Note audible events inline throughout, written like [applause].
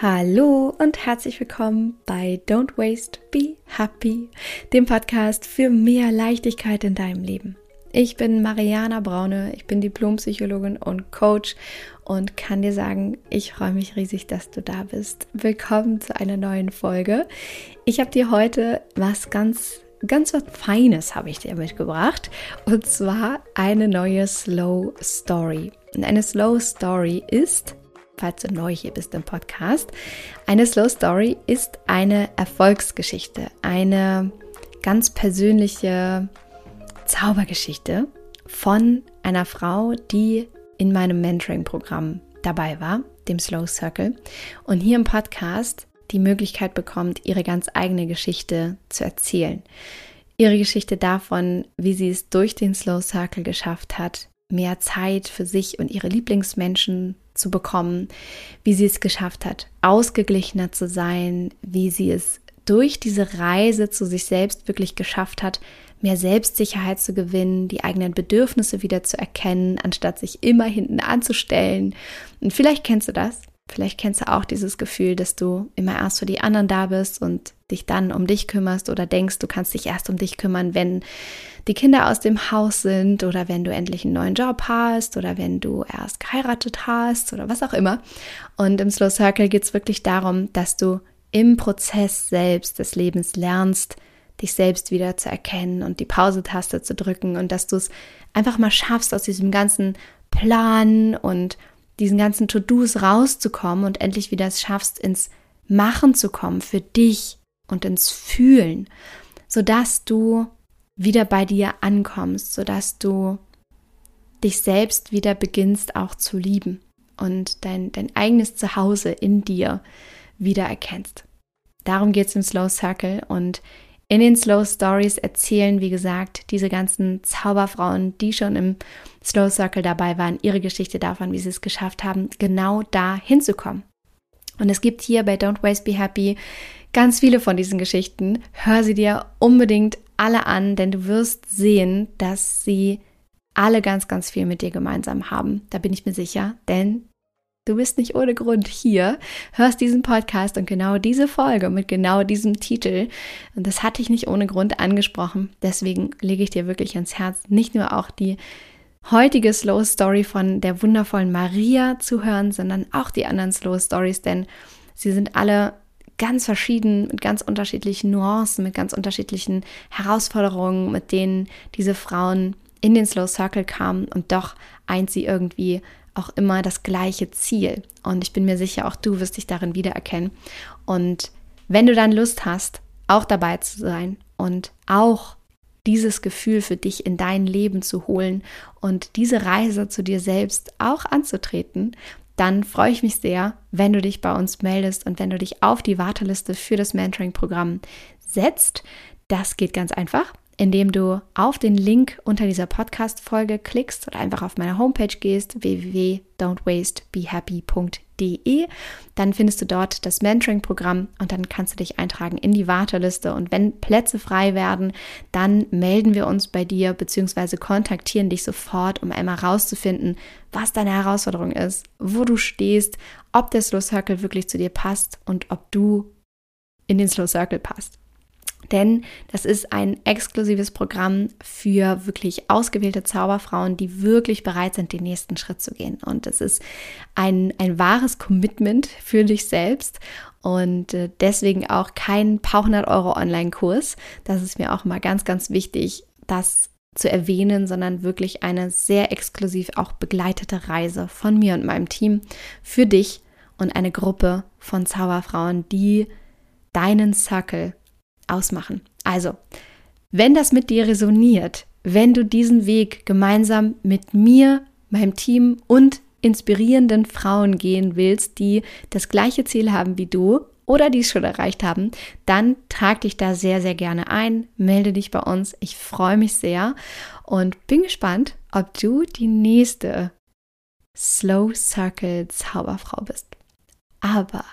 Hallo und herzlich willkommen bei Don't Waste, Be Happy, dem Podcast für mehr Leichtigkeit in deinem Leben. Ich bin Mariana Braune, ich bin Diplompsychologin und Coach und kann dir sagen, ich freue mich riesig, dass du da bist. Willkommen zu einer neuen Folge. Ich habe dir heute was ganz ganz was Feines habe ich dir mitgebracht und zwar eine neue Slow Story. Und eine Slow Story ist falls du neu hier bist im Podcast. Eine Slow Story ist eine Erfolgsgeschichte, eine ganz persönliche Zaubergeschichte von einer Frau, die in meinem Mentoring-Programm dabei war, dem Slow Circle, und hier im Podcast die Möglichkeit bekommt, ihre ganz eigene Geschichte zu erzählen. Ihre Geschichte davon, wie sie es durch den Slow Circle geschafft hat, mehr Zeit für sich und ihre Lieblingsmenschen zu bekommen, wie sie es geschafft hat, ausgeglichener zu sein, wie sie es durch diese Reise zu sich selbst wirklich geschafft hat, mehr Selbstsicherheit zu gewinnen, die eigenen Bedürfnisse wieder zu erkennen, anstatt sich immer hinten anzustellen. Und vielleicht kennst du das. Vielleicht kennst du auch dieses Gefühl, dass du immer erst für die anderen da bist und dich dann um dich kümmerst oder denkst, du kannst dich erst um dich kümmern, wenn die Kinder aus dem Haus sind oder wenn du endlich einen neuen Job hast oder wenn du erst geheiratet hast oder was auch immer. Und im Slow Circle geht es wirklich darum, dass du im Prozess selbst des Lebens lernst, dich selbst wieder zu erkennen und die Pause-Taste zu drücken und dass du es einfach mal schaffst, aus diesem ganzen Plan und diesen ganzen To-Dos rauszukommen und endlich wieder es schaffst, ins Machen zu kommen für dich und ins Fühlen, sodass du wieder bei dir ankommst, sodass du dich selbst wieder beginnst auch zu lieben und dein, dein eigenes Zuhause in dir wieder erkennst. Darum geht es im Slow Circle und in den Slow Stories erzählen, wie gesagt, diese ganzen Zauberfrauen, die schon im Slow Circle dabei waren, ihre Geschichte davon, wie sie es geschafft haben, genau da hinzukommen. Und es gibt hier bei Don't Waste Be Happy ganz viele von diesen Geschichten. Hör sie dir unbedingt alle an, denn du wirst sehen, dass sie alle ganz, ganz viel mit dir gemeinsam haben. Da bin ich mir sicher, denn Du bist nicht ohne Grund hier, hörst diesen Podcast und genau diese Folge mit genau diesem Titel. Und das hatte ich nicht ohne Grund angesprochen. Deswegen lege ich dir wirklich ans Herz, nicht nur auch die heutige Slow Story von der wundervollen Maria zu hören, sondern auch die anderen Slow Stories, denn sie sind alle ganz verschieden, mit ganz unterschiedlichen Nuancen, mit ganz unterschiedlichen Herausforderungen, mit denen diese Frauen in den Slow Circle kamen und doch eint sie irgendwie auch immer das gleiche Ziel. Und ich bin mir sicher, auch du wirst dich darin wiedererkennen. Und wenn du dann Lust hast, auch dabei zu sein und auch dieses Gefühl für dich in dein Leben zu holen und diese Reise zu dir selbst auch anzutreten, dann freue ich mich sehr, wenn du dich bei uns meldest und wenn du dich auf die Warteliste für das Mentoring-Programm setzt. Das geht ganz einfach indem du auf den Link unter dieser Podcast-Folge klickst oder einfach auf meine Homepage gehst, www.don'twastebehappy.de. Dann findest du dort das Mentoring-Programm und dann kannst du dich eintragen in die Warteliste. Und wenn Plätze frei werden, dann melden wir uns bei dir bzw. kontaktieren dich sofort, um einmal rauszufinden, was deine Herausforderung ist, wo du stehst, ob der Slow Circle wirklich zu dir passt und ob du in den Slow Circle passt denn das ist ein exklusives Programm für wirklich ausgewählte Zauberfrauen, die wirklich bereit sind, den nächsten Schritt zu gehen. Und es ist ein, ein wahres Commitment für dich selbst und äh, deswegen auch kein paar hundert Euro Online-Kurs. Das ist mir auch mal ganz, ganz wichtig, das zu erwähnen, sondern wirklich eine sehr exklusiv auch begleitete Reise von mir und meinem Team für dich und eine Gruppe von Zauberfrauen, die deinen Circle ausmachen. Also, wenn das mit dir resoniert, wenn du diesen Weg gemeinsam mit mir, meinem Team und inspirierenden Frauen gehen willst, die das gleiche Ziel haben wie du oder die es schon erreicht haben, dann trag dich da sehr, sehr gerne ein, melde dich bei uns. Ich freue mich sehr und bin gespannt, ob du die nächste Slow Circle Zauberfrau bist. Aber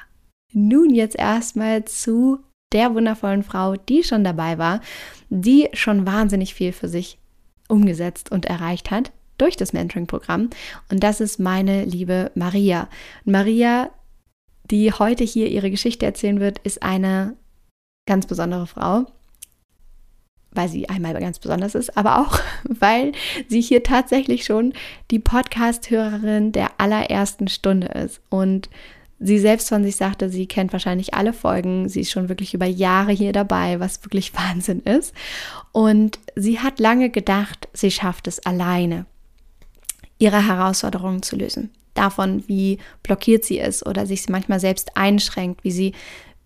nun jetzt erstmal zu der wundervollen Frau, die schon dabei war, die schon wahnsinnig viel für sich umgesetzt und erreicht hat durch das Mentoring-Programm. Und das ist meine liebe Maria. Maria, die heute hier ihre Geschichte erzählen wird, ist eine ganz besondere Frau, weil sie einmal ganz besonders ist, aber auch, [laughs] weil sie hier tatsächlich schon die Podcast-Hörerin der allerersten Stunde ist. Und sie selbst von sich sagte, sie kennt wahrscheinlich alle Folgen, sie ist schon wirklich über Jahre hier dabei, was wirklich [laughs] Wahnsinn ist. Und sie hat lange gedacht, sie schafft es alleine, ihre Herausforderungen zu lösen. Davon, wie blockiert sie ist oder sich manchmal selbst einschränkt, wie sie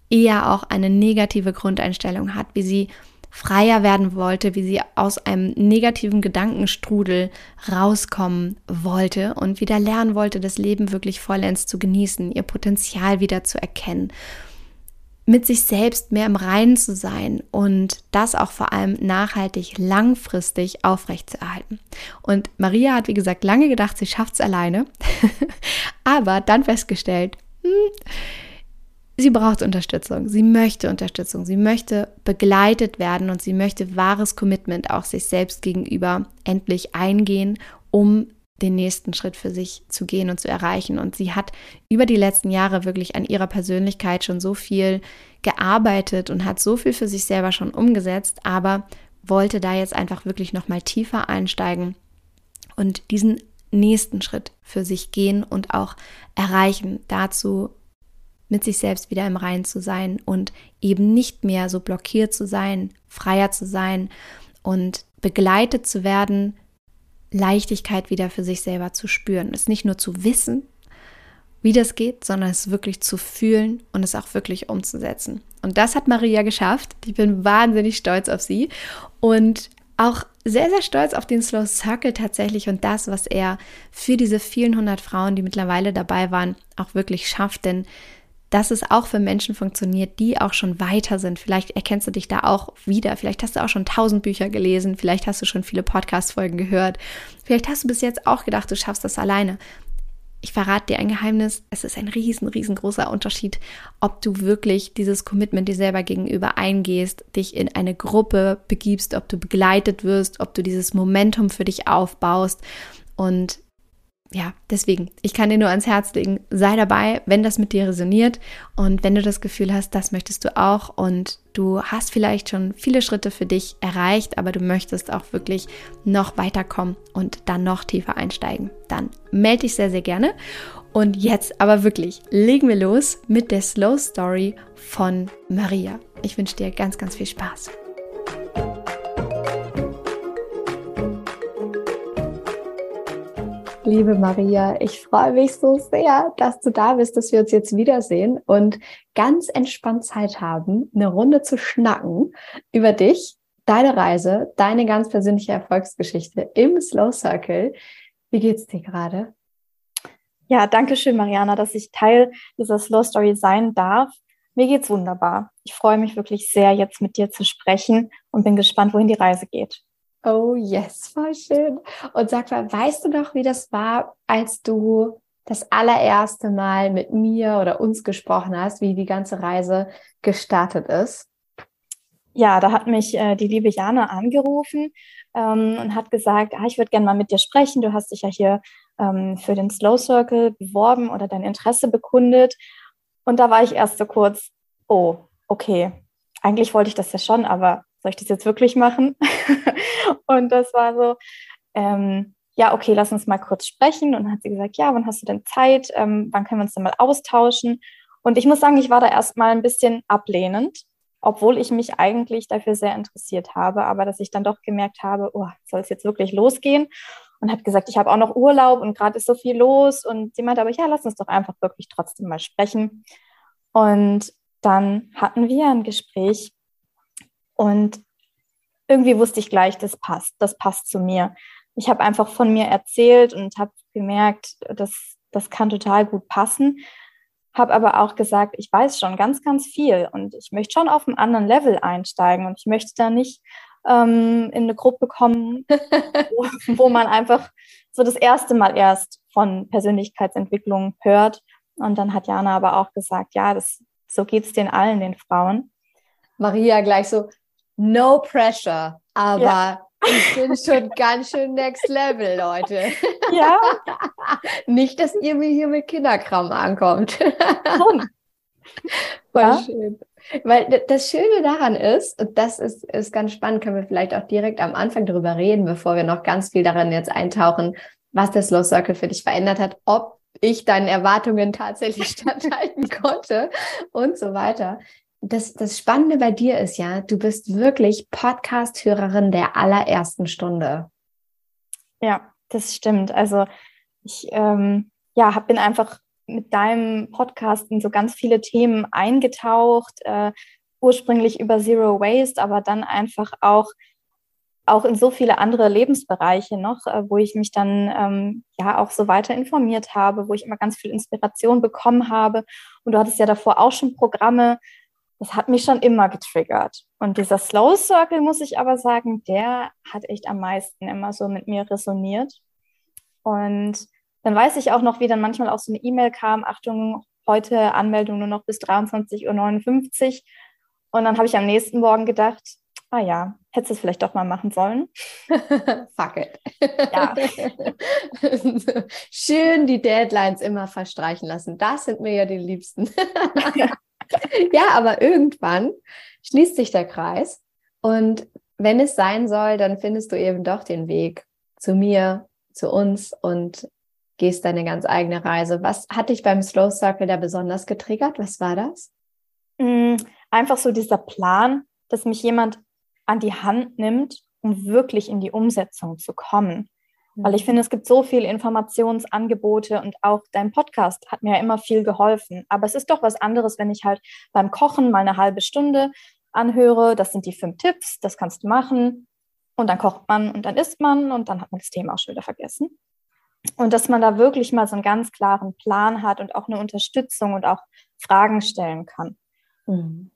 eher auch eine negative Grundeinstellung hat, wie sie freier werden wollte, wie sie aus einem negativen Gedankenstrudel rauskommen wollte und wieder lernen wollte, das Leben wirklich vollends zu genießen, ihr Potenzial wieder zu erkennen, mit sich selbst mehr im Reinen zu sein und das auch vor allem nachhaltig, langfristig aufrechtzuerhalten. Und Maria hat, wie gesagt, lange gedacht, sie schafft es alleine, [laughs] aber dann festgestellt, hm, sie braucht Unterstützung, sie möchte Unterstützung, sie möchte begleitet werden und sie möchte wahres Commitment auch sich selbst gegenüber endlich eingehen, um den nächsten Schritt für sich zu gehen und zu erreichen. Und sie hat über die letzten Jahre wirklich an ihrer Persönlichkeit schon so viel gearbeitet und hat so viel für sich selber schon umgesetzt, aber wollte da jetzt einfach wirklich noch mal tiefer einsteigen und diesen nächsten Schritt für sich gehen und auch erreichen. Dazu mit sich selbst wieder im Reinen zu sein und eben nicht mehr so blockiert zu sein, freier zu sein und begleitet zu werden, Leichtigkeit wieder für sich selber zu spüren. Es nicht nur zu wissen, wie das geht, sondern es wirklich zu fühlen und es auch wirklich umzusetzen. Und das hat Maria geschafft. Ich bin wahnsinnig stolz auf sie und auch sehr, sehr stolz auf den Slow Circle tatsächlich und das, was er für diese vielen hundert Frauen, die mittlerweile dabei waren, auch wirklich schafft. Denn dass es auch für Menschen funktioniert, die auch schon weiter sind. Vielleicht erkennst du dich da auch wieder. Vielleicht hast du auch schon tausend Bücher gelesen. Vielleicht hast du schon viele Podcast-Folgen gehört. Vielleicht hast du bis jetzt auch gedacht, du schaffst das alleine. Ich verrate dir ein Geheimnis. Es ist ein riesen, riesengroßer Unterschied, ob du wirklich dieses Commitment dir selber gegenüber eingehst, dich in eine Gruppe begibst, ob du begleitet wirst, ob du dieses Momentum für dich aufbaust. Und ja, deswegen, ich kann dir nur ans Herz legen, sei dabei, wenn das mit dir resoniert und wenn du das Gefühl hast, das möchtest du auch und du hast vielleicht schon viele Schritte für dich erreicht, aber du möchtest auch wirklich noch weiterkommen und dann noch tiefer einsteigen, dann melde dich sehr, sehr gerne. Und jetzt aber wirklich, legen wir los mit der Slow Story von Maria. Ich wünsche dir ganz, ganz viel Spaß. Liebe Maria, ich freue mich so sehr, dass du da bist, dass wir uns jetzt wiedersehen und ganz entspannt Zeit haben, eine Runde zu schnacken über dich, deine Reise, deine ganz persönliche Erfolgsgeschichte im Slow Circle. Wie geht's dir gerade? Ja, danke schön, Mariana, dass ich Teil dieser Slow Story sein darf. Mir geht's wunderbar. Ich freue mich wirklich sehr, jetzt mit dir zu sprechen und bin gespannt, wohin die Reise geht. Oh yes, voll schön. Und sag mal, weißt du noch, wie das war, als du das allererste Mal mit mir oder uns gesprochen hast, wie die ganze Reise gestartet ist? Ja, da hat mich äh, die liebe Jana angerufen ähm, und hat gesagt, ah, ich würde gerne mal mit dir sprechen. Du hast dich ja hier ähm, für den Slow Circle beworben oder dein Interesse bekundet. Und da war ich erst so kurz, oh, okay, eigentlich wollte ich das ja schon, aber soll ich das jetzt wirklich machen? [laughs] und das war so, ähm, ja, okay, lass uns mal kurz sprechen. Und dann hat sie gesagt, ja, wann hast du denn Zeit? Ähm, wann können wir uns denn mal austauschen? Und ich muss sagen, ich war da erstmal ein bisschen ablehnend, obwohl ich mich eigentlich dafür sehr interessiert habe, aber dass ich dann doch gemerkt habe, oh, soll es jetzt wirklich losgehen? Und habe gesagt, ich habe auch noch Urlaub und gerade ist so viel los. Und sie meinte aber, ja, lass uns doch einfach wirklich trotzdem mal sprechen. Und dann hatten wir ein Gespräch und irgendwie wusste ich gleich, das passt, das passt zu mir. Ich habe einfach von mir erzählt und habe gemerkt, das, das kann total gut passen. Habe aber auch gesagt, ich weiß schon ganz, ganz viel und ich möchte schon auf einem anderen Level einsteigen und ich möchte da nicht ähm, in eine Gruppe kommen, wo, [laughs] wo man einfach so das erste Mal erst von Persönlichkeitsentwicklung hört. Und dann hat Jana aber auch gesagt, ja, das, so geht es den allen, den Frauen. Maria gleich so, no pressure, aber ja. ich bin schon ganz schön next level, Leute. Ja. [laughs] Nicht, dass ihr mir hier mit Kinderkram ankommt. Schon, [laughs] Voll ja? schön. Weil das Schöne daran ist, und das ist, ist ganz spannend, können wir vielleicht auch direkt am Anfang darüber reden, bevor wir noch ganz viel daran jetzt eintauchen, was der Slow Circle für dich verändert hat, ob ich deinen Erwartungen tatsächlich [laughs] standhalten konnte und so weiter. Das, das Spannende bei dir ist ja, du bist wirklich Podcast-Hörerin der allerersten Stunde. Ja, das stimmt. Also ich ähm, ja, bin einfach mit deinem Podcast in so ganz viele Themen eingetaucht, äh, ursprünglich über Zero Waste, aber dann einfach auch auch in so viele andere Lebensbereiche noch, äh, wo ich mich dann ähm, ja auch so weiter informiert habe, wo ich immer ganz viel Inspiration bekommen habe. Und du hattest ja davor auch schon Programme, das hat mich schon immer getriggert. Und dieser Slow Circle, muss ich aber sagen, der hat echt am meisten immer so mit mir resoniert. Und dann weiß ich auch noch, wie dann manchmal auch so eine E-Mail kam, Achtung, heute Anmeldung nur noch bis 23.59 Uhr. Und dann habe ich am nächsten Morgen gedacht, ah ja, hättest du es vielleicht doch mal machen sollen. [laughs] Fuck it. Ja. [laughs] Schön die Deadlines immer verstreichen lassen. Das sind mir ja die Liebsten. [laughs] [laughs] ja, aber irgendwann schließt sich der Kreis und wenn es sein soll, dann findest du eben doch den Weg zu mir, zu uns und gehst deine ganz eigene Reise. Was hat dich beim Slow Circle da besonders getriggert? Was war das? Mm, einfach so dieser Plan, dass mich jemand an die Hand nimmt, um wirklich in die Umsetzung zu kommen. Weil ich mhm. finde, es gibt so viele Informationsangebote und auch dein Podcast hat mir ja immer viel geholfen. Aber es ist doch was anderes, wenn ich halt beim Kochen mal eine halbe Stunde anhöre. Das sind die fünf Tipps, das kannst du machen. Und dann kocht man und dann isst man und dann hat man das Thema auch schon wieder vergessen. Und dass man da wirklich mal so einen ganz klaren Plan hat und auch eine Unterstützung und auch Fragen stellen kann. Mhm.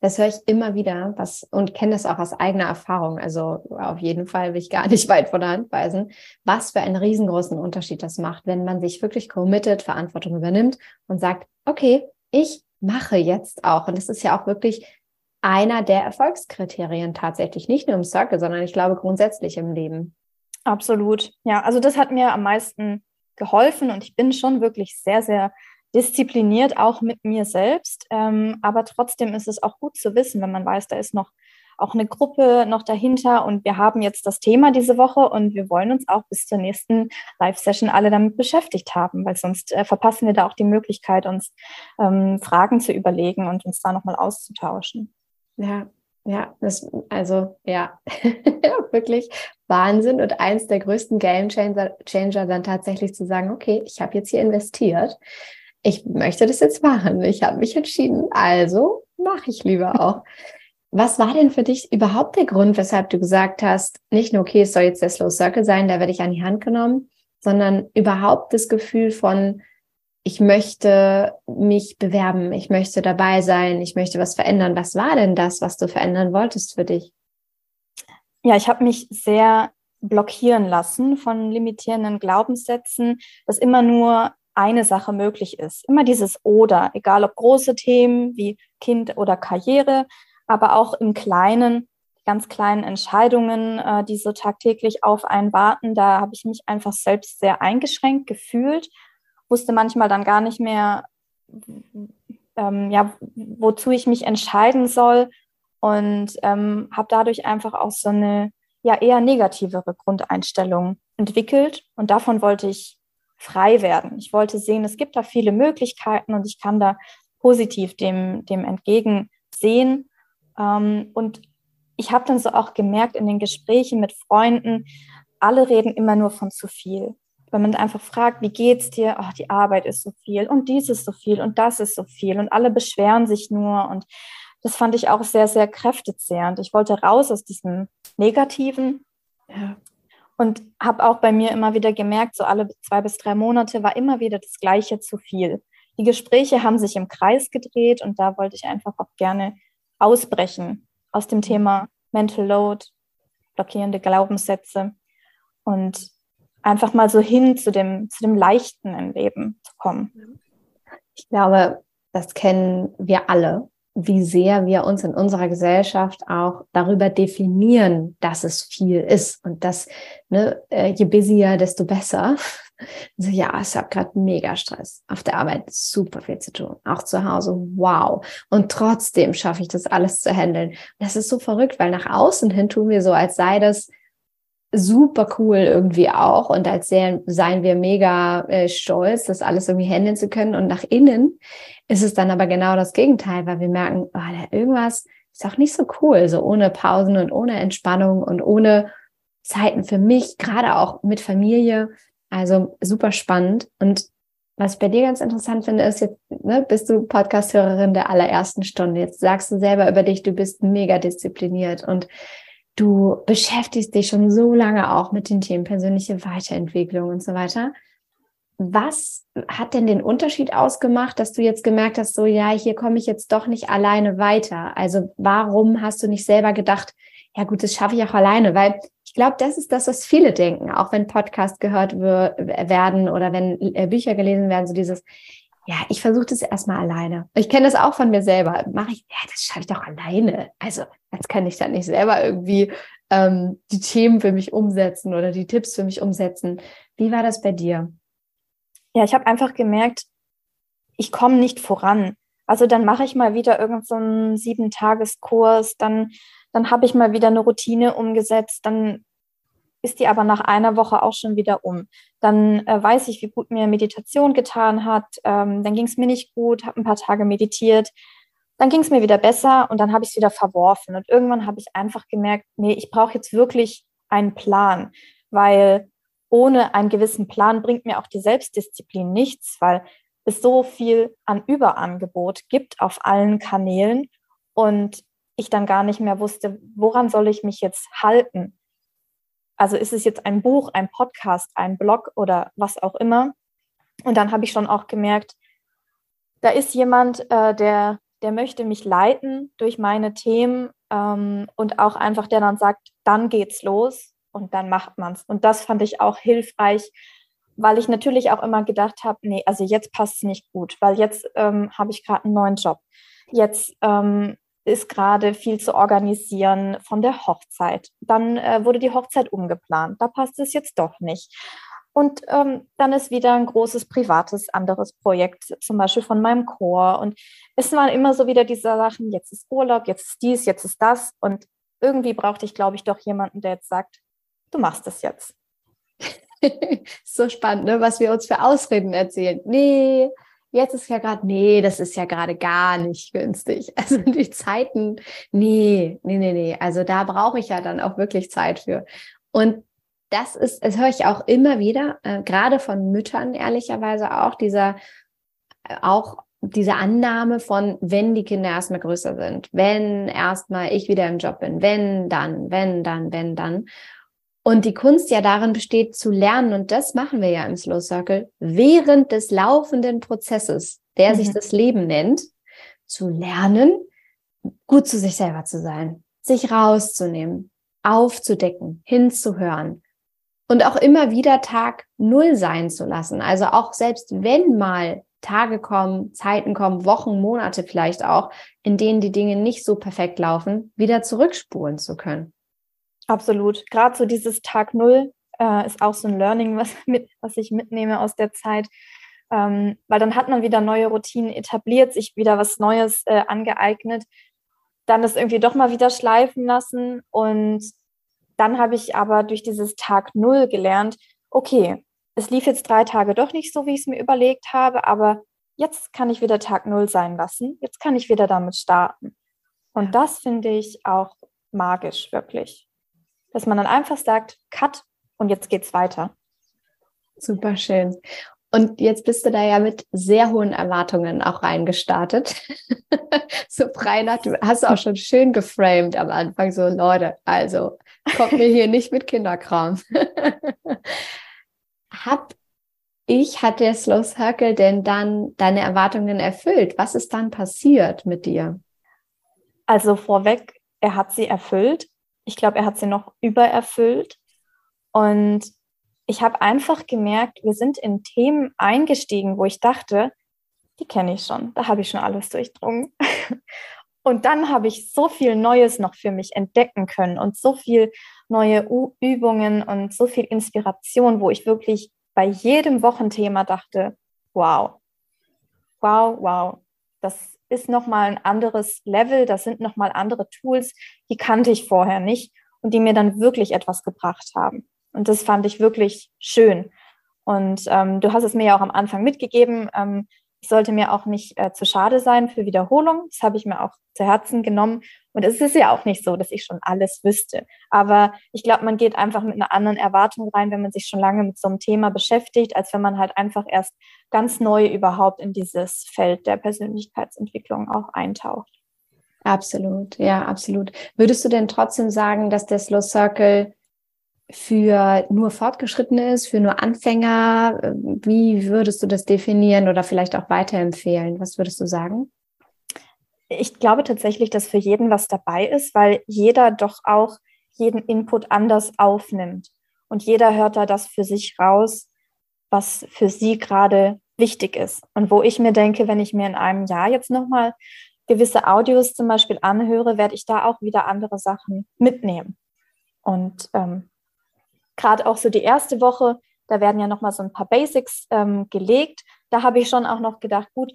Das höre ich immer wieder was und kenne das auch aus eigener Erfahrung. Also auf jeden Fall will ich gar nicht [laughs] weit von der Hand weisen, was für einen riesengroßen Unterschied das macht, wenn man sich wirklich committed, Verantwortung übernimmt und sagt, okay, ich mache jetzt auch. Und das ist ja auch wirklich einer der Erfolgskriterien tatsächlich, nicht nur im Circle, sondern ich glaube grundsätzlich im Leben. Absolut. Ja, also das hat mir am meisten geholfen und ich bin schon wirklich sehr, sehr diszipliniert, auch mit mir selbst. Ähm, aber trotzdem ist es auch gut zu wissen, wenn man weiß, da ist noch auch eine Gruppe noch dahinter und wir haben jetzt das Thema diese Woche und wir wollen uns auch bis zur nächsten Live-Session alle damit beschäftigt haben, weil sonst äh, verpassen wir da auch die Möglichkeit, uns ähm, Fragen zu überlegen und uns da nochmal auszutauschen. Ja, ja, das, also ja, [laughs] wirklich Wahnsinn und eins der größten Game Changer, Changer dann tatsächlich zu sagen, okay, ich habe jetzt hier investiert ich möchte das jetzt machen. Ich habe mich entschieden, also mache ich lieber [laughs] auch. Was war denn für dich überhaupt der Grund, weshalb du gesagt hast, nicht nur, okay, es soll jetzt der Slow Circle sein, da werde ich an die Hand genommen, sondern überhaupt das Gefühl von, ich möchte mich bewerben, ich möchte dabei sein, ich möchte was verändern. Was war denn das, was du verändern wolltest für dich? Ja, ich habe mich sehr blockieren lassen von limitierenden Glaubenssätzen, dass immer nur eine Sache möglich ist. Immer dieses Oder, egal ob große Themen wie Kind oder Karriere, aber auch im Kleinen, ganz kleinen Entscheidungen, äh, die so tagtäglich auf einen warten. Da habe ich mich einfach selbst sehr eingeschränkt gefühlt, wusste manchmal dann gar nicht mehr, ähm, ja, wozu ich mich entscheiden soll und ähm, habe dadurch einfach auch so eine ja eher negativere Grundeinstellung entwickelt und davon wollte ich frei werden. Ich wollte sehen, es gibt da viele Möglichkeiten und ich kann da positiv dem, dem entgegensehen. Ähm, und ich habe dann so auch gemerkt in den Gesprächen mit Freunden, alle reden immer nur von zu viel. Wenn man einfach fragt, wie geht's dir? Ach, die Arbeit ist so viel und dies ist so viel und das ist so viel und alle beschweren sich nur und das fand ich auch sehr, sehr kräftezehrend. Ich wollte raus aus diesem Negativen. Und habe auch bei mir immer wieder gemerkt, so alle zwei bis drei Monate war immer wieder das Gleiche zu viel. Die Gespräche haben sich im Kreis gedreht und da wollte ich einfach auch gerne ausbrechen aus dem Thema Mental Load, blockierende Glaubenssätze und einfach mal so hin zu dem, zu dem Leichten im Leben zu kommen. Ich glaube, das kennen wir alle wie sehr wir uns in unserer Gesellschaft auch darüber definieren, dass es viel ist und dass ne, äh, je busier, desto besser. [laughs] So, ja, ich habe gerade mega Stress. Auf der Arbeit super viel zu tun. Auch zu Hause, wow. Und trotzdem schaffe ich das alles zu handeln. Das ist so verrückt, weil nach außen hin tun wir so, als sei das super cool irgendwie auch und als seien wir mega äh, stolz, das alles irgendwie handeln zu können. Und nach innen ist es dann aber genau das Gegenteil, weil wir merken, oh, irgendwas ist auch nicht so cool, so ohne Pausen und ohne Entspannung und ohne Zeiten für mich, gerade auch mit Familie. Also super spannend. Und was ich bei dir ganz interessant finde, ist jetzt, ne, bist du Podcast-Hörerin der allerersten Stunde. Jetzt sagst du selber über dich, du bist mega diszipliniert und du beschäftigst dich schon so lange auch mit den Themen persönliche Weiterentwicklung und so weiter. Was hat denn den Unterschied ausgemacht, dass du jetzt gemerkt hast, so ja, hier komme ich jetzt doch nicht alleine weiter? Also warum hast du nicht selber gedacht, ja gut, das schaffe ich auch alleine? Weil ich glaube, das ist das, was viele denken, auch wenn Podcasts gehört werden oder wenn äh, Bücher gelesen werden, so dieses, ja, ich versuche das erstmal alleine. Ich kenne das auch von mir selber. Mache ich, ja, das schaffe ich doch alleine. Also, jetzt kann ich dann nicht selber irgendwie ähm, die Themen für mich umsetzen oder die Tipps für mich umsetzen. Wie war das bei dir? Ja, ich habe einfach gemerkt, ich komme nicht voran. Also dann mache ich mal wieder irgendeinen so Sieben-Tageskurs, dann dann habe ich mal wieder eine Routine umgesetzt, dann ist die aber nach einer Woche auch schon wieder um. Dann äh, weiß ich, wie gut mir Meditation getan hat. Ähm, dann ging es mir nicht gut, habe ein paar Tage meditiert. Dann ging es mir wieder besser und dann habe ich es wieder verworfen. Und irgendwann habe ich einfach gemerkt, nee, ich brauche jetzt wirklich einen Plan, weil ohne einen gewissen Plan bringt mir auch die Selbstdisziplin nichts, weil es so viel an Überangebot gibt auf allen Kanälen. Und ich dann gar nicht mehr wusste, woran soll ich mich jetzt halten? Also ist es jetzt ein Buch, ein Podcast, ein Blog oder was auch immer? Und dann habe ich schon auch gemerkt, da ist jemand, äh, der, der möchte mich leiten durch meine Themen ähm, und auch einfach, der dann sagt, dann geht's los und dann macht man's. Und das fand ich auch hilfreich, weil ich natürlich auch immer gedacht habe, nee, also jetzt passt es nicht gut, weil jetzt ähm, habe ich gerade einen neuen Job. Jetzt ähm, ist gerade viel zu organisieren von der Hochzeit. Dann äh, wurde die Hochzeit umgeplant. Da passt es jetzt doch nicht. Und ähm, dann ist wieder ein großes privates anderes Projekt, zum Beispiel von meinem Chor. Und es waren immer so wieder diese Sachen, jetzt ist Urlaub, jetzt ist dies, jetzt ist das. Und irgendwie brauchte ich, glaube ich, doch jemanden, der jetzt sagt, du machst es jetzt. [laughs] so spannend, ne? was wir uns für Ausreden erzählen. Nee, Jetzt ist ja gerade, nee, das ist ja gerade gar nicht günstig. [laughs] Also die Zeiten, nee, nee, nee, nee. Also da brauche ich ja dann auch wirklich Zeit für. Und das ist, das höre ich auch immer wieder, äh, gerade von Müttern ehrlicherweise auch, dieser, äh, auch diese Annahme von, wenn die Kinder erstmal größer sind, wenn erstmal ich wieder im Job bin, wenn dann, wenn dann, wenn dann. Und die Kunst ja darin besteht, zu lernen, und das machen wir ja im Slow Circle, während des laufenden Prozesses, der mhm. sich das Leben nennt, zu lernen, gut zu sich selber zu sein, sich rauszunehmen, aufzudecken, hinzuhören und auch immer wieder Tag Null sein zu lassen. Also auch selbst wenn mal Tage kommen, Zeiten kommen, Wochen, Monate vielleicht auch, in denen die Dinge nicht so perfekt laufen, wieder zurückspulen zu können. Absolut. Gerade so dieses Tag Null äh, ist auch so ein Learning, was, [laughs] mit, was ich mitnehme aus der Zeit. Ähm, weil dann hat man wieder neue Routinen etabliert, sich wieder was Neues äh, angeeignet, dann das irgendwie doch mal wieder schleifen lassen. Und dann habe ich aber durch dieses Tag Null gelernt, okay, es lief jetzt drei Tage doch nicht so, wie ich es mir überlegt habe, aber jetzt kann ich wieder Tag Null sein lassen. Jetzt kann ich wieder damit starten. Und das finde ich auch magisch, wirklich dass man dann einfach sagt, cut und jetzt geht's weiter. Super schön. Und jetzt bist du da ja mit sehr hohen Erwartungen auch reingestartet. [laughs] so frei nach, du hast auch schon schön geframed am Anfang, so Leute, also kommt mir hier nicht mit Kinderkram. [laughs] Hab ich, hat der Slow Circle denn dann deine Erwartungen erfüllt? Was ist dann passiert mit dir? Also vorweg, er hat sie erfüllt ich glaube, er hat sie noch übererfüllt. Und ich habe einfach gemerkt, wir sind in Themen eingestiegen, wo ich dachte, die kenne ich schon, da habe ich schon alles durchdrungen. [laughs] Und dann habe ich so viel Neues noch für mich entdecken können und so viel neue U Übungen und so viel Inspiration, wo ich wirklich bei jedem Wochenthema dachte, wow, wow, wow, das ist nochmal ein anderes Level, das sind nochmal andere Tools, die kannte ich vorher nicht und die mir dann wirklich etwas gebracht haben. Und das fand ich wirklich schön. Und ähm, du hast es mir ja auch am Anfang mitgegeben. Ähm, ich sollte mir auch nicht äh, zu schade sein für Wiederholung. Das habe ich mir auch zu Herzen genommen. Und es ist ja auch nicht so, dass ich schon alles wüsste. Aber ich glaube, man geht einfach mit einer anderen Erwartung rein, wenn man sich schon lange mit so einem Thema beschäftigt, als wenn man halt einfach erst ganz neu überhaupt in dieses Feld der Persönlichkeitsentwicklung auch eintaucht. Absolut, ja, absolut. Würdest du denn trotzdem sagen, dass der Slow Circle für nur Fortgeschrittene ist, für nur Anfänger? Wie würdest du das definieren oder vielleicht auch weiterempfehlen? Was würdest du sagen? Ich glaube tatsächlich, dass für jeden was dabei ist, weil jeder doch auch jeden Input anders aufnimmt. Und jeder hört da das für sich raus, was für sie gerade wichtig ist. Und wo ich mir denke, wenn ich mir in einem Jahr jetzt nochmal gewisse Audios zum Beispiel anhöre, werde ich da auch wieder andere Sachen mitnehmen. Und ähm, gerade auch so die erste Woche, da werden ja nochmal so ein paar Basics ähm, gelegt. Da habe ich schon auch noch gedacht, gut,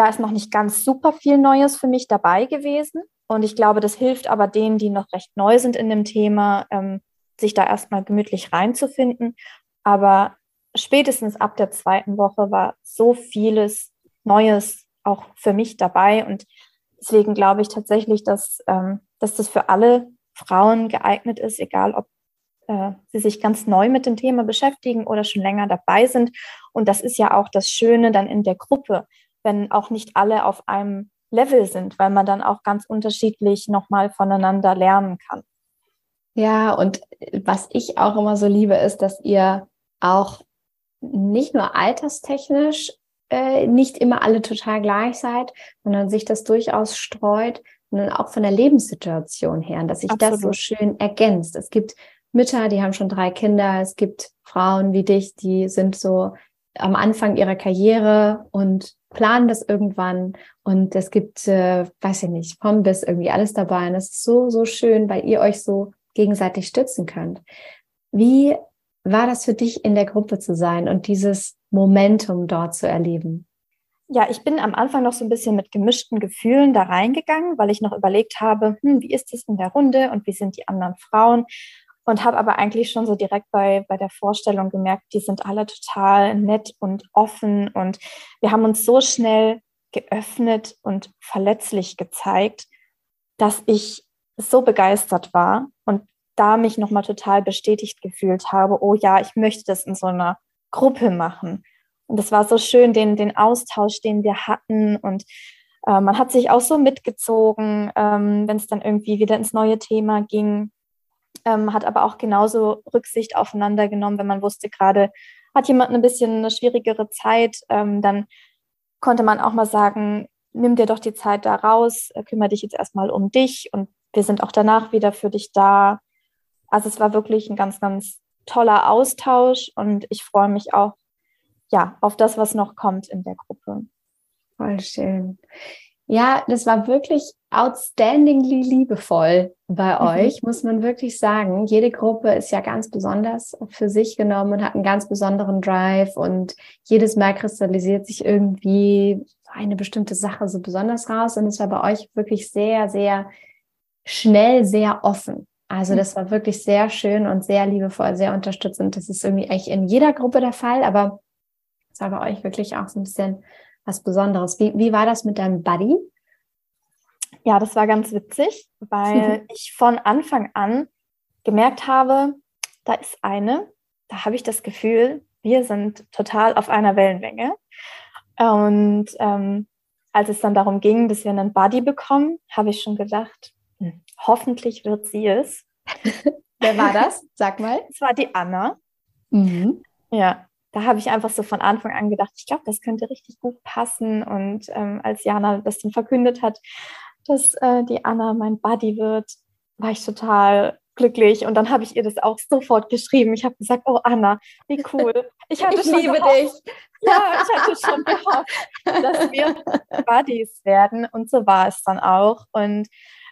da ist noch nicht ganz super viel Neues für mich dabei gewesen. Und ich glaube, das hilft aber denen, die noch recht neu sind in dem Thema, ähm, sich da erstmal gemütlich reinzufinden. Aber spätestens ab der zweiten Woche war so vieles Neues auch für mich dabei. Und deswegen glaube ich tatsächlich, dass, ähm, dass das für alle Frauen geeignet ist, egal ob äh, sie sich ganz neu mit dem Thema beschäftigen oder schon länger dabei sind. Und das ist ja auch das Schöne dann in der Gruppe, wenn auch nicht alle auf einem Level sind, weil man dann auch ganz unterschiedlich nochmal voneinander lernen kann. Ja, und was ich auch immer so liebe, ist, dass ihr auch nicht nur alterstechnisch äh, nicht immer alle total gleich seid, sondern sich das durchaus streut, sondern auch von der Lebenssituation her, dass sich Absolut. das so schön ergänzt. Es gibt Mütter, die haben schon drei Kinder. Es gibt Frauen wie dich, die sind so am Anfang ihrer Karriere und planen das irgendwann. Und es gibt, äh, weiß ich nicht, vom bis irgendwie alles dabei. Und es ist so, so schön, weil ihr euch so gegenseitig stützen könnt. Wie war das für dich, in der Gruppe zu sein und dieses Momentum dort zu erleben? Ja, ich bin am Anfang noch so ein bisschen mit gemischten Gefühlen da reingegangen, weil ich noch überlegt habe, hm, wie ist es in der Runde und wie sind die anderen Frauen? Und habe aber eigentlich schon so direkt bei, bei der Vorstellung gemerkt, die sind alle total nett und offen und wir haben uns so schnell geöffnet und verletzlich gezeigt, dass ich so begeistert war und da mich nochmal total bestätigt gefühlt habe, oh ja, ich möchte das in so einer Gruppe machen. Und das war so schön, den, den Austausch, den wir hatten und äh, man hat sich auch so mitgezogen, ähm, wenn es dann irgendwie wieder ins neue Thema ging ähm, hat aber auch genauso Rücksicht aufeinander genommen, wenn man wusste, gerade hat jemand ein bisschen eine schwierigere Zeit, ähm, dann konnte man auch mal sagen, nimm dir doch die Zeit da raus, äh, kümmere dich jetzt erstmal um dich und wir sind auch danach wieder für dich da. Also es war wirklich ein ganz, ganz toller Austausch und ich freue mich auch ja, auf das, was noch kommt in der Gruppe. Voll schön. Ja, das war wirklich outstandingly liebevoll bei mhm. euch, muss man wirklich sagen. Jede Gruppe ist ja ganz besonders für sich genommen und hat einen ganz besonderen Drive und jedes Mal kristallisiert sich irgendwie eine bestimmte Sache so besonders raus und es war bei euch wirklich sehr, sehr schnell, sehr offen. Also mhm. das war wirklich sehr schön und sehr liebevoll, sehr unterstützend. Das ist irgendwie eigentlich in jeder Gruppe der Fall, aber es war bei euch wirklich auch so ein bisschen was Besonderes. Wie, wie war das mit deinem Buddy? Ja, das war ganz witzig, weil [laughs] ich von Anfang an gemerkt habe, da ist eine, da habe ich das Gefühl, wir sind total auf einer Wellenlänge. Und ähm, als es dann darum ging, dass wir einen Buddy bekommen, habe ich schon gedacht, hm, hoffentlich wird sie es. [laughs] Wer war das? [laughs] Sag mal. Es war die Anna. Mhm. Ja, da habe ich einfach so von Anfang an gedacht, ich glaube, das könnte richtig gut passen. Und ähm, als Jana das dann verkündet hat, dass äh, die Anna mein Buddy wird, war ich total glücklich. Und dann habe ich ihr das auch sofort geschrieben. Ich habe gesagt, oh Anna, wie cool. [laughs] Ich, hatte ich liebe gehofft, dich. [laughs] Ja, ich hatte schon gehofft, dass wir Buddies werden. Und so war es dann auch. Und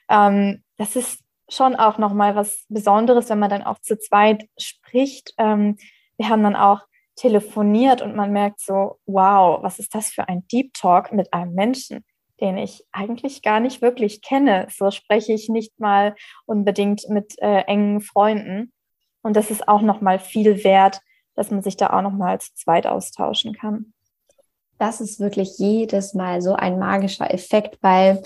ähm, das ist schon auch nochmal was Besonderes, wenn man dann auch zu zweit spricht. Ähm, wir haben dann auch telefoniert und man merkt so, wow, was ist das für ein Deep Talk mit einem Menschen, den ich eigentlich gar nicht wirklich kenne. So spreche ich nicht mal unbedingt mit äh, engen Freunden. Und das ist auch noch mal viel wert, dass man sich da auch noch mal zu zweit austauschen kann. Das ist wirklich jedes Mal so ein magischer Effekt, weil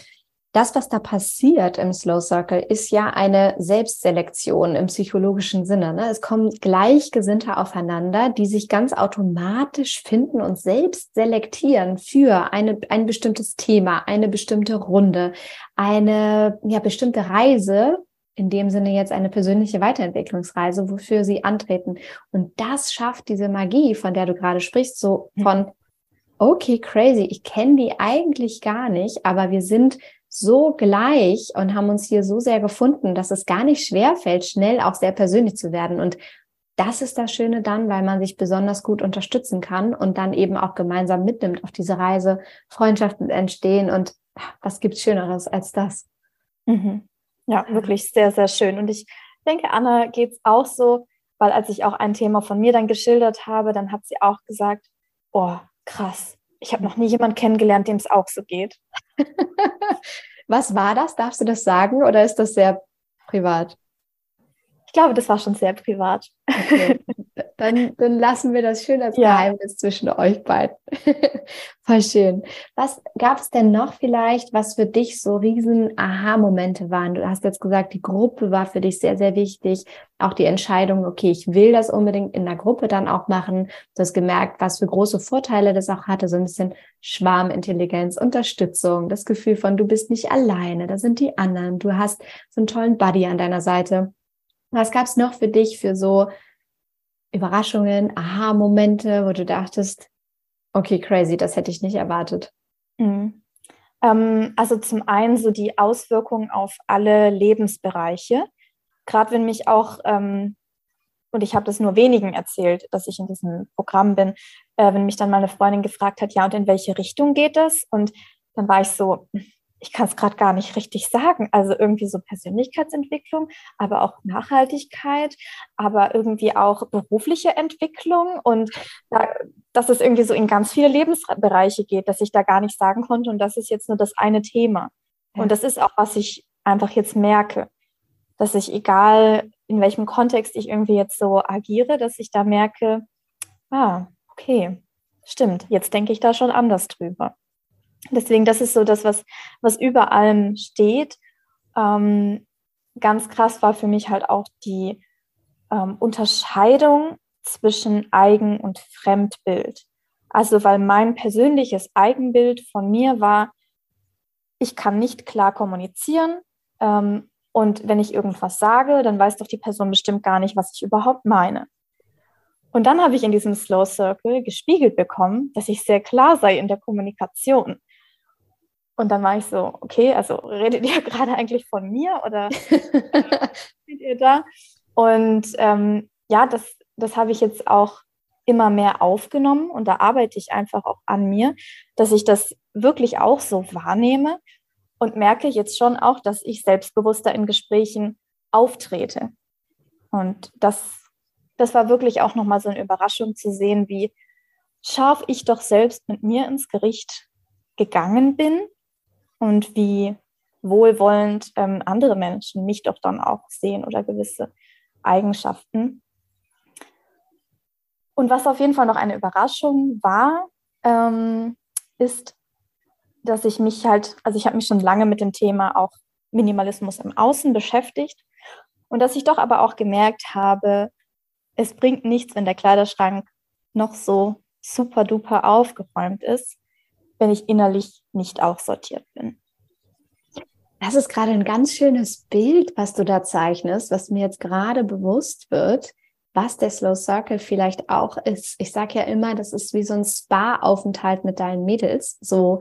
das, was da passiert im Slow Circle, ist ja eine Selbstselektion im psychologischen Sinne. Ne? Es kommen Gleichgesinnte aufeinander, die sich ganz automatisch finden und selbst selektieren für eine, ein bestimmtes Thema, eine bestimmte Runde, eine ja, bestimmte Reise, in dem Sinne jetzt eine persönliche Weiterentwicklungsreise, wofür sie antreten. Und das schafft diese Magie, von der du gerade sprichst, so von, okay, crazy, ich kenne die eigentlich gar nicht, aber wir sind so gleich und haben uns hier so sehr gefunden, dass es gar nicht schwer fällt, schnell auch sehr persönlich zu werden. Und das ist das Schöne dann, weil man sich besonders gut unterstützen kann und dann eben auch gemeinsam mitnimmt auf diese Reise, Freundschaften entstehen und was gibt's Schöneres als das? Mhm. Ja, wirklich sehr, sehr schön. Und ich denke, Anna geht's auch so, weil als ich auch ein Thema von mir dann geschildert habe, dann hat sie auch gesagt, oh, krass, ich habe noch nie jemanden kennengelernt, dem es auch so geht. [laughs] Was war das? Darfst du das sagen oder ist das sehr privat? Ich glaube, das war schon sehr privat. Okay. [laughs] Dann, dann lassen wir das schön als ja. Geheimnis zwischen euch beiden. [laughs] Voll schön. Was gab es denn noch vielleicht, was für dich so riesen Aha-Momente waren? Du hast jetzt gesagt, die Gruppe war für dich sehr, sehr wichtig. Auch die Entscheidung, okay, ich will das unbedingt in der Gruppe dann auch machen. Du hast gemerkt, was für große Vorteile das auch hatte. So ein bisschen Schwarmintelligenz, Unterstützung, das Gefühl von, du bist nicht alleine, da sind die anderen. Du hast so einen tollen Buddy an deiner Seite. Was gab es noch für dich für so Überraschungen, Aha-Momente, wo du dachtest, okay, crazy, das hätte ich nicht erwartet? Mhm. Ähm, also zum einen so die Auswirkungen auf alle Lebensbereiche. Gerade wenn mich auch, ähm, und ich habe das nur wenigen erzählt, dass ich in diesem Programm bin, äh, wenn mich dann meine Freundin gefragt hat, ja, und in welche Richtung geht das? Und dann war ich so, ich kann es gerade gar nicht richtig sagen. Also irgendwie so Persönlichkeitsentwicklung, aber auch Nachhaltigkeit, aber irgendwie auch berufliche Entwicklung und da, dass es irgendwie so in ganz viele Lebensbereiche geht, dass ich da gar nicht sagen konnte und das ist jetzt nur das eine Thema. Und das ist auch, was ich einfach jetzt merke, dass ich egal in welchem Kontext ich irgendwie jetzt so agiere, dass ich da merke, ah, okay, stimmt, jetzt denke ich da schon anders drüber. Deswegen, das ist so das, was, was über allem steht. Ähm, ganz krass war für mich halt auch die ähm, Unterscheidung zwischen Eigen- und Fremdbild. Also, weil mein persönliches Eigenbild von mir war, ich kann nicht klar kommunizieren. Ähm, und wenn ich irgendwas sage, dann weiß doch die Person bestimmt gar nicht, was ich überhaupt meine. Und dann habe ich in diesem Slow Circle gespiegelt bekommen, dass ich sehr klar sei in der Kommunikation. Und dann war ich so, okay, also redet ihr [laughs] gerade eigentlich von mir oder [laughs] seid ihr da? Und ähm, ja, das, das habe ich jetzt auch immer mehr aufgenommen und da arbeite ich einfach auch an mir, dass ich das wirklich auch so wahrnehme und merke jetzt schon auch, dass ich selbstbewusster in Gesprächen auftrete. Und das, das war wirklich auch nochmal so eine Überraschung zu sehen, wie scharf ich doch selbst mit mir ins Gericht gegangen bin und wie wohlwollend ähm, andere Menschen mich doch dann auch sehen oder gewisse Eigenschaften. Und was auf jeden Fall noch eine Überraschung war, ähm, ist, dass ich mich halt, also ich habe mich schon lange mit dem Thema auch Minimalismus im Außen beschäftigt und dass ich doch aber auch gemerkt habe, es bringt nichts, wenn der Kleiderschrank noch so super duper aufgeräumt ist, wenn ich innerlich nicht auch sortiert bin. Das ist gerade ein ganz schönes Bild, was du da zeichnest, was mir jetzt gerade bewusst wird, was der Slow Circle vielleicht auch ist. Ich sage ja immer, das ist wie so ein Spa-Aufenthalt mit deinen Mädels, so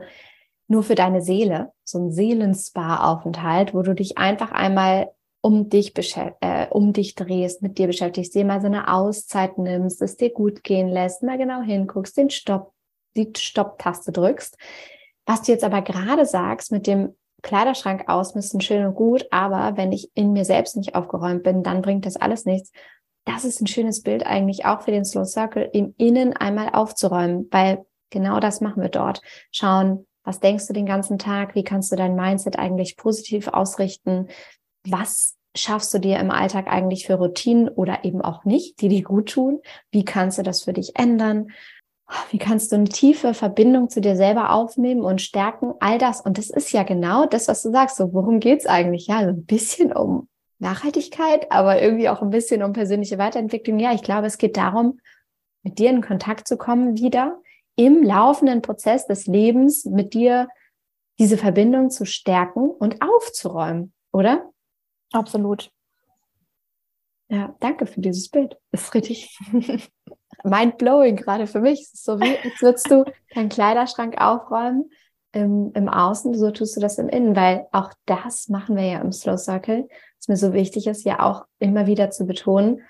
nur für deine Seele, so ein Seelenspa-Aufenthalt, wo du dich einfach einmal um dich, äh, um dich drehst, mit dir beschäftigst, dir mal so eine Auszeit nimmst, es dir gut gehen lässt, mal genau hinguckst, den Stopp die Stopp-Taste drückst. Was du jetzt aber gerade sagst mit dem Kleiderschrank ausmisten, schön und gut, aber wenn ich in mir selbst nicht aufgeräumt bin, dann bringt das alles nichts. das ist ein schönes Bild eigentlich auch für den Slow Circle, im Innen einmal aufzuräumen, weil genau das machen wir dort. Schauen, was denkst du den ganzen Tag? Wie kannst du dein Mindset eigentlich positiv ausrichten? Was schaffst du dir im Alltag eigentlich für Routinen oder eben auch nicht, die dir gut tun? Wie kannst du das für dich ändern? Wie kannst du eine tiefe Verbindung zu dir selber aufnehmen und stärken? All das. Und das ist ja genau das, was du sagst. So, worum geht's eigentlich? Ja, so ein bisschen um Nachhaltigkeit, aber irgendwie auch ein bisschen um persönliche Weiterentwicklung. Ja, ich glaube, es geht darum, mit dir in Kontakt zu kommen wieder, im laufenden Prozess des Lebens mit dir diese Verbindung zu stärken und aufzuräumen, oder? Absolut. Ja, danke für dieses Bild. Das ist richtig [laughs] mind-blowing gerade für mich. Ist so wie, als würdest du deinen Kleiderschrank aufräumen im, im Außen, so tust du das im Innen, weil auch das machen wir ja im Slow Circle. Was mir so wichtig ist, ja auch immer wieder zu betonen,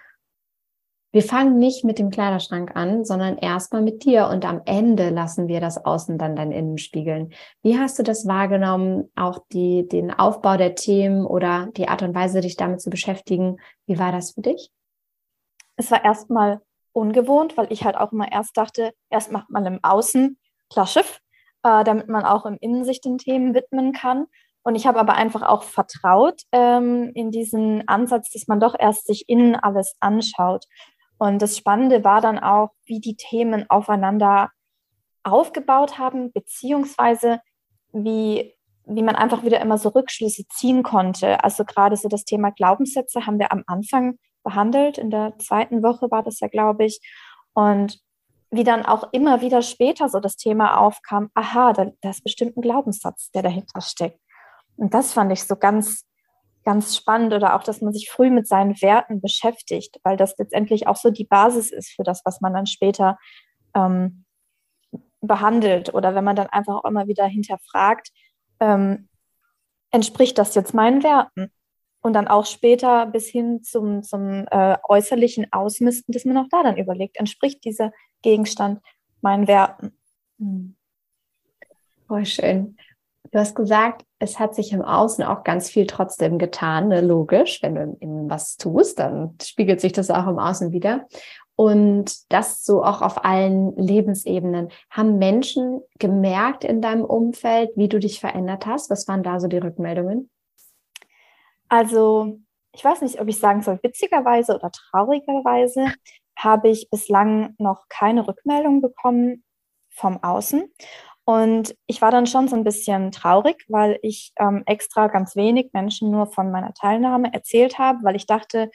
wir fangen nicht mit dem Kleiderschrank an, sondern erstmal mit dir und am Ende lassen wir das Außen dann dein Innen spiegeln. Wie hast du das wahrgenommen, auch die, den Aufbau der Themen oder die Art und Weise, dich damit zu beschäftigen? Wie war das für dich? Es war erstmal ungewohnt, weil ich halt auch immer erst dachte, erst macht man im Außen klar Schiff, äh, damit man auch im Innen sich den Themen widmen kann. Und ich habe aber einfach auch vertraut ähm, in diesen Ansatz, dass man doch erst sich innen alles anschaut. Und das Spannende war dann auch, wie die Themen aufeinander aufgebaut haben, beziehungsweise wie, wie man einfach wieder immer so Rückschlüsse ziehen konnte. Also gerade so das Thema Glaubenssätze haben wir am Anfang behandelt. In der zweiten Woche war das ja, glaube ich. Und wie dann auch immer wieder später so das Thema aufkam, aha, da, da ist bestimmt ein Glaubenssatz, der dahinter steckt. Und das fand ich so ganz ganz spannend oder auch, dass man sich früh mit seinen Werten beschäftigt, weil das letztendlich auch so die Basis ist für das, was man dann später ähm, behandelt oder wenn man dann einfach auch immer wieder hinterfragt, ähm, entspricht das jetzt meinen Werten? Und dann auch später bis hin zum, zum äh, äußerlichen Ausmisten, dass man auch da dann überlegt, entspricht dieser Gegenstand meinen Werten? Hm. Voll schön. Du hast gesagt, es hat sich im Außen auch ganz viel trotzdem getan, ne? logisch. Wenn du in was tust, dann spiegelt sich das auch im Außen wieder. Und das so auch auf allen Lebensebenen. Haben Menschen gemerkt in deinem Umfeld, wie du dich verändert hast? Was waren da so die Rückmeldungen? Also, ich weiß nicht, ob ich sagen soll, witzigerweise oder traurigerweise habe ich bislang noch keine Rückmeldung bekommen vom Außen. Und ich war dann schon so ein bisschen traurig, weil ich ähm, extra ganz wenig Menschen nur von meiner Teilnahme erzählt habe, weil ich dachte,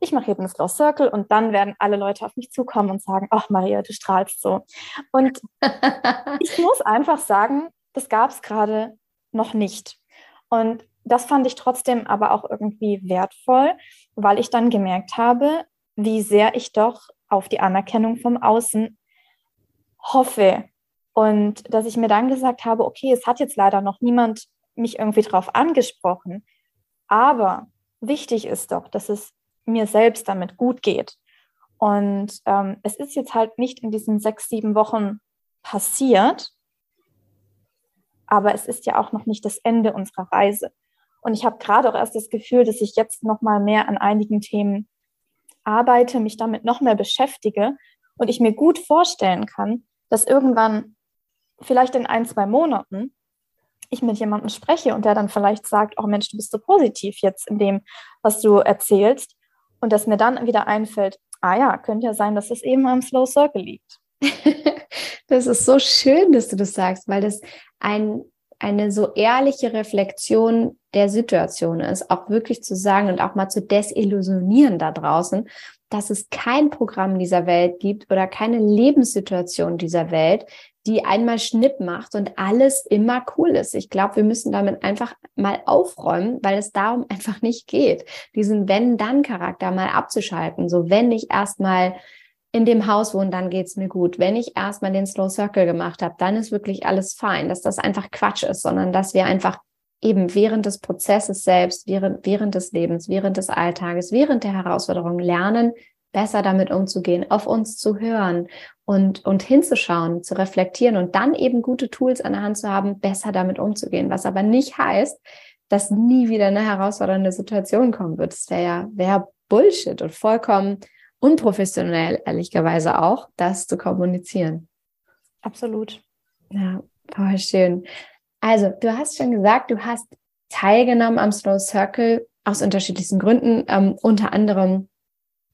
ich mache eben einen Slow Circle und dann werden alle Leute auf mich zukommen und sagen, ach Maria, du strahlst so. Und [laughs] ich muss einfach sagen, das gab es gerade noch nicht. Und das fand ich trotzdem aber auch irgendwie wertvoll, weil ich dann gemerkt habe, wie sehr ich doch auf die Anerkennung vom Außen hoffe, und dass ich mir dann gesagt habe, okay, es hat jetzt leider noch niemand mich irgendwie drauf angesprochen, aber wichtig ist doch, dass es mir selbst damit gut geht. Und ähm, es ist jetzt halt nicht in diesen sechs, sieben Wochen passiert, aber es ist ja auch noch nicht das Ende unserer Reise. Und ich habe gerade auch erst das Gefühl, dass ich jetzt noch mal mehr an einigen Themen arbeite, mich damit noch mehr beschäftige und ich mir gut vorstellen kann, dass irgendwann vielleicht in ein, zwei Monaten ich mit jemandem spreche und der dann vielleicht sagt, oh Mensch, du bist so positiv jetzt in dem, was du erzählst. Und dass mir dann wieder einfällt, ah ja, könnte ja sein, dass es eben am Slow Circle liegt. [laughs] das ist so schön, dass du das sagst, weil das ein, eine so ehrliche Reflexion der Situation ist, auch wirklich zu sagen und auch mal zu desillusionieren da draußen, dass es kein Programm dieser Welt gibt oder keine Lebenssituation dieser Welt, die einmal Schnipp macht und alles immer cool ist. Ich glaube, wir müssen damit einfach mal aufräumen, weil es darum [laughs] einfach nicht geht, diesen Wenn-Dann-Charakter mal abzuschalten. So, wenn ich erstmal in dem Haus wohne, dann geht's mir gut. Wenn ich erstmal den Slow Circle gemacht habe, dann ist wirklich alles fein, dass das einfach Quatsch ist, sondern dass wir einfach eben während des Prozesses selbst, während, während des Lebens, während des Alltages, während der Herausforderungen lernen, besser damit umzugehen, auf uns zu hören und, und hinzuschauen, zu reflektieren und dann eben gute Tools an der Hand zu haben, besser damit umzugehen. Was aber nicht heißt, dass nie wieder eine herausfordernde Situation kommen wird. Das wäre ja wär Bullshit und vollkommen unprofessionell, ehrlicherweise auch, das zu kommunizieren. Absolut. Ja, voll schön. Also, du hast schon gesagt, du hast teilgenommen am Slow Circle aus unterschiedlichsten Gründen, ähm, unter anderem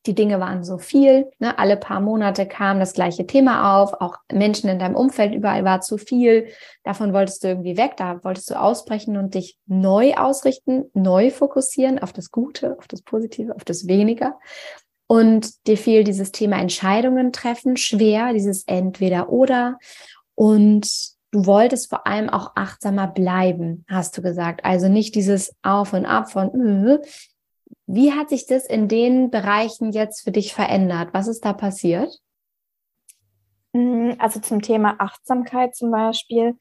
die Dinge waren so viel. Ne? Alle paar Monate kam das gleiche Thema auf. Auch Menschen in deinem Umfeld überall war zu viel. Davon wolltest du irgendwie weg. Da wolltest du ausbrechen und dich neu ausrichten, neu fokussieren auf das Gute, auf das Positive, auf das Weniger. Und dir fiel dieses Thema Entscheidungen treffen schwer, dieses Entweder oder. Und du wolltest vor allem auch achtsamer bleiben, hast du gesagt. Also nicht dieses Auf und Ab von, äh, wie hat sich das in den Bereichen jetzt für dich verändert? Was ist da passiert? Mm, also zum Thema Achtsamkeit zum Beispiel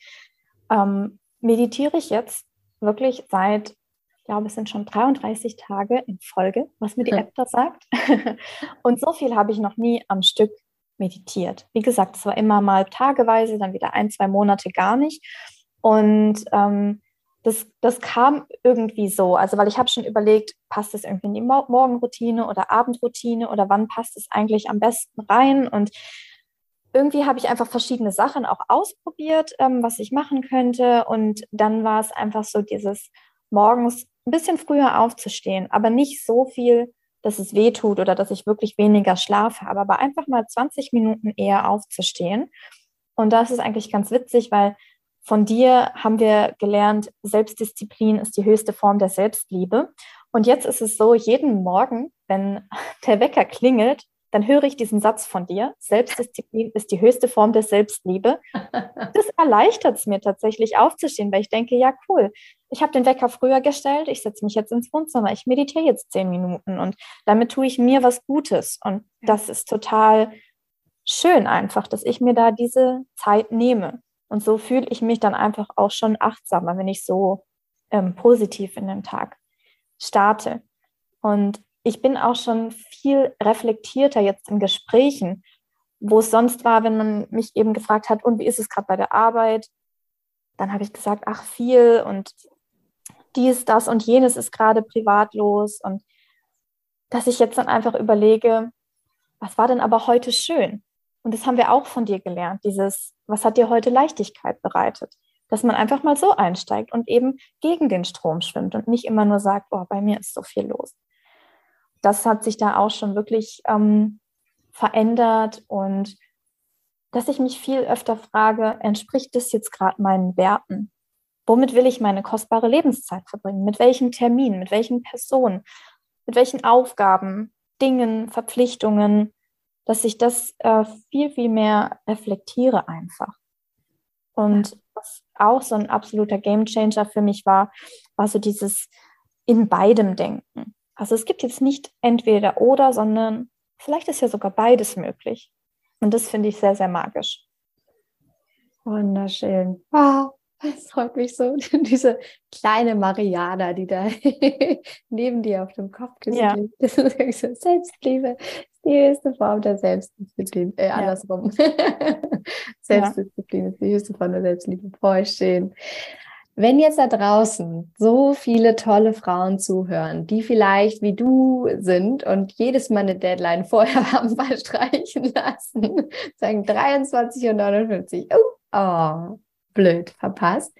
ähm, meditiere ich jetzt wirklich seit, ich glaube, es sind schon 33 Tage in Folge, was mir die App da sagt. [laughs] Und so viel habe ich noch nie am Stück meditiert. Wie gesagt, es war immer mal tageweise, dann wieder ein, zwei Monate gar nicht. Und ähm, das, das kam irgendwie so. Also, weil ich habe schon überlegt, passt es irgendwie in die Mo Morgenroutine oder Abendroutine oder wann passt es eigentlich am besten rein? Und irgendwie habe ich einfach verschiedene Sachen auch ausprobiert, ähm, was ich machen könnte. Und dann war es einfach so dieses morgens ein bisschen früher aufzustehen, aber nicht so viel, dass es weh tut oder dass ich wirklich weniger Schlaf habe, aber einfach mal 20 Minuten eher aufzustehen. Und das ist eigentlich ganz witzig, weil von dir haben wir gelernt, Selbstdisziplin ist die höchste Form der Selbstliebe. Und jetzt ist es so, jeden Morgen, wenn [laughs] der Wecker klingelt, dann höre ich diesen Satz von dir. Selbstdisziplin ist die höchste Form der Selbstliebe. Das erleichtert es mir tatsächlich aufzustehen, weil ich denke, ja, cool. Ich habe den Wecker früher gestellt, ich setze mich jetzt ins Wohnzimmer, ich meditiere jetzt zehn Minuten und damit tue ich mir was Gutes. Und das ist total schön einfach, dass ich mir da diese Zeit nehme. Und so fühle ich mich dann einfach auch schon achtsamer, wenn ich so ähm, positiv in den Tag starte. Und ich bin auch schon viel reflektierter jetzt in Gesprächen, wo es sonst war, wenn man mich eben gefragt hat, und wie ist es gerade bei der Arbeit? Dann habe ich gesagt, ach viel und dies, das und jenes ist gerade privatlos. Und dass ich jetzt dann einfach überlege, was war denn aber heute schön? Und das haben wir auch von dir gelernt, dieses, was hat dir heute Leichtigkeit bereitet? Dass man einfach mal so einsteigt und eben gegen den Strom schwimmt und nicht immer nur sagt, oh, bei mir ist so viel los. Das hat sich da auch schon wirklich ähm, verändert und dass ich mich viel öfter frage, entspricht das jetzt gerade meinen Werten? Womit will ich meine kostbare Lebenszeit verbringen? Mit welchen Terminen, mit welchen Personen, mit welchen Aufgaben, Dingen, Verpflichtungen? Dass ich das äh, viel, viel mehr reflektiere einfach. Und was auch so ein absoluter Gamechanger für mich war, war so dieses in beidem Denken. Also es gibt jetzt nicht entweder oder, sondern vielleicht ist ja sogar beides möglich. Und das finde ich sehr, sehr magisch. Wunderschön. Wow. Es freut mich so, [laughs] diese kleine Mariana, die da [laughs] neben dir auf dem Kopf ja. liegt. Das ist Selbstliebe ist die höchste Form der Selbstdisziplin. Äh, ja. andersrum. [laughs] Selbstdisziplin ja. ist die höchste Form der Selbstliebe. Voll schön. Wenn jetzt da draußen so viele tolle Frauen zuhören, die vielleicht wie du sind und jedes Mal eine Deadline vorher haben verstreichen lassen, sagen 23.59 Uhr, oh, oh blöd verpasst.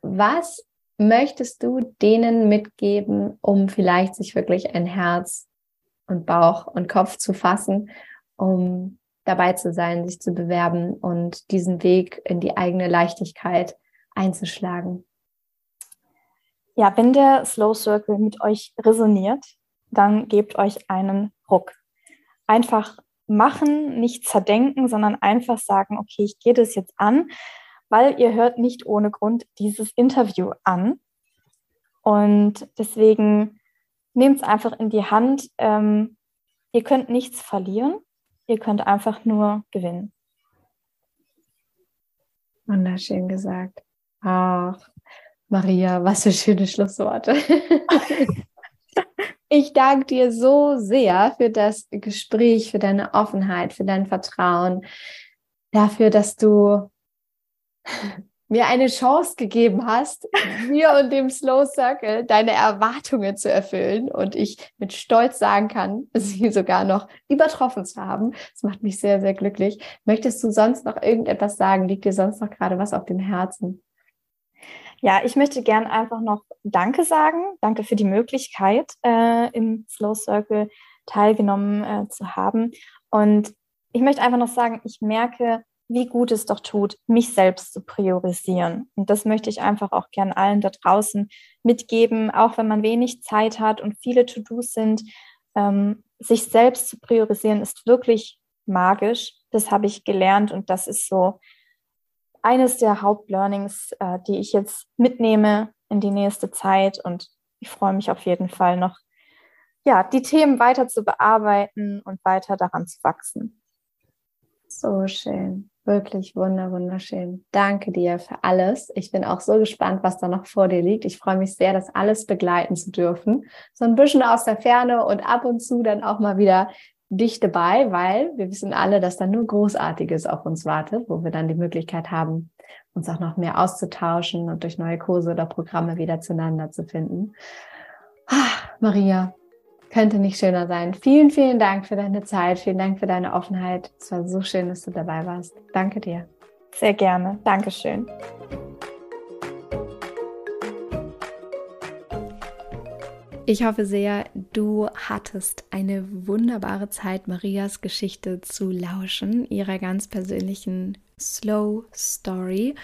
Was möchtest du denen mitgeben, um vielleicht sich wirklich ein Herz und Bauch und Kopf zu fassen, um dabei zu sein, sich zu bewerben und diesen Weg in die eigene Leichtigkeit einzuschlagen? Ja, wenn der Slow Circle mit euch resoniert, dann gebt euch einen Ruck. Einfach machen, nicht zerdenken, sondern einfach sagen, okay, ich gehe das jetzt an weil ihr hört nicht ohne Grund dieses Interview an. Und deswegen nehmt es einfach in die Hand. Ähm, ihr könnt nichts verlieren, ihr könnt einfach nur gewinnen. Wunderschön gesagt. Ach, Maria, was für schöne Schlussworte. [laughs] Ich danke dir so sehr für das Gespräch, für deine Offenheit, für dein Vertrauen, dafür, dass du mir eine Chance gegeben hast, mir und dem Slow Circle deine Erwartungen zu erfüllen und ich mit Stolz sagen kann, [laughs] sie sogar noch übertroffen zu haben. Das macht mich sehr, sehr glücklich. Möchtest du sonst noch irgendetwas sagen? Liegt dir sonst noch gerade was auf dem Herzen? Ja, ich möchte gern einfach noch Danke sagen. Danke für die Möglichkeit, äh, im Slow Circle teilgenommen äh, zu haben. Und ich möchte einfach noch sagen, ich merke, wie gut es doch tut, mich selbst zu priorisieren. Und das möchte ich einfach auch gern allen da draußen mitgeben, auch wenn man wenig Zeit hat und viele To-Dos sind. Ähm, sich selbst zu priorisieren ist wirklich magisch. Das habe ich gelernt und das ist so eines der Hauptlearnings, äh, die ich jetzt mitnehme in die nächste Zeit. Und ich freue mich auf jeden Fall noch, ja, die Themen weiter zu bearbeiten und weiter daran zu wachsen. So schön. Wirklich wunder, wunderschön. Danke dir für alles. Ich bin auch so gespannt, was da noch vor dir liegt. Ich freue mich sehr, das alles begleiten zu dürfen. So ein bisschen aus der Ferne und ab und zu dann auch mal wieder dich dabei, weil wir wissen alle, dass da nur Großartiges auf uns wartet, wo wir dann die Möglichkeit haben, uns auch noch mehr auszutauschen und durch neue Kurse oder Programme wieder zueinander zu finden. Ah, Maria, könnte nicht schöner sein. Vielen, vielen Dank für deine Zeit. Vielen Dank für deine Offenheit. Es war so schön, dass du dabei warst. Danke dir. Sehr gerne. Dankeschön. Ich hoffe sehr, du hattest eine wunderbare Zeit, Marias Geschichte zu lauschen, ihrer ganz persönlichen Slow Story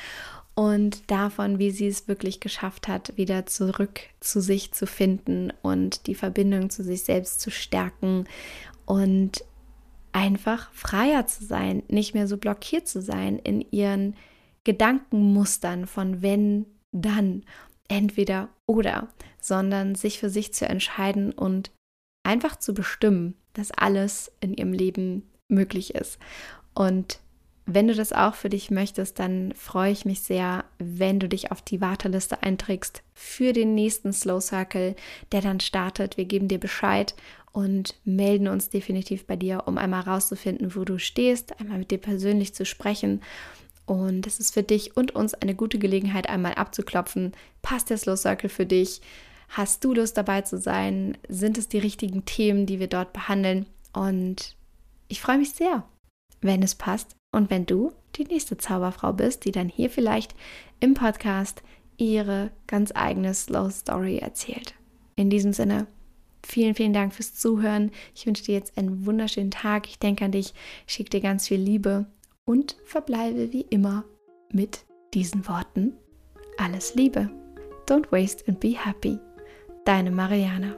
und davon, wie sie es wirklich geschafft hat, wieder zurück zu sich zu finden und die Verbindung zu sich selbst zu stärken und einfach freier zu sein, nicht mehr so blockiert zu sein in ihren Gedankenmustern von wenn, dann, entweder oder, sondern sich für sich zu entscheiden und einfach zu bestimmen, dass alles in ihrem Leben möglich ist. Und wenn du das auch für dich möchtest, dann freue ich mich sehr, wenn du dich auf die Warteliste einträgst für den nächsten Slow Circle, der dann startet. Wir geben dir Bescheid und melden uns definitiv bei dir, um einmal rauszufinden, wo du stehst, einmal mit dir persönlich zu sprechen. Und es ist für dich und uns eine gute Gelegenheit, einmal abzuklopfen. Passt der Slow Circle für dich? Hast du Lust dabei zu sein? Sind es die richtigen Themen, die wir dort behandeln? Und ich freue mich sehr, wenn es passt und wenn du die nächste Zauberfrau bist, die dann hier vielleicht im Podcast ihre ganz eigene Slow Story erzählt. In diesem Sinne, vielen, vielen Dank fürs Zuhören. Ich wünsche dir jetzt einen wunderschönen Tag. Ich denke an dich, schicke dir ganz viel Liebe und verbleibe wie immer mit diesen Worten. Alles Liebe. Don't waste and be happy. Deine Mariana.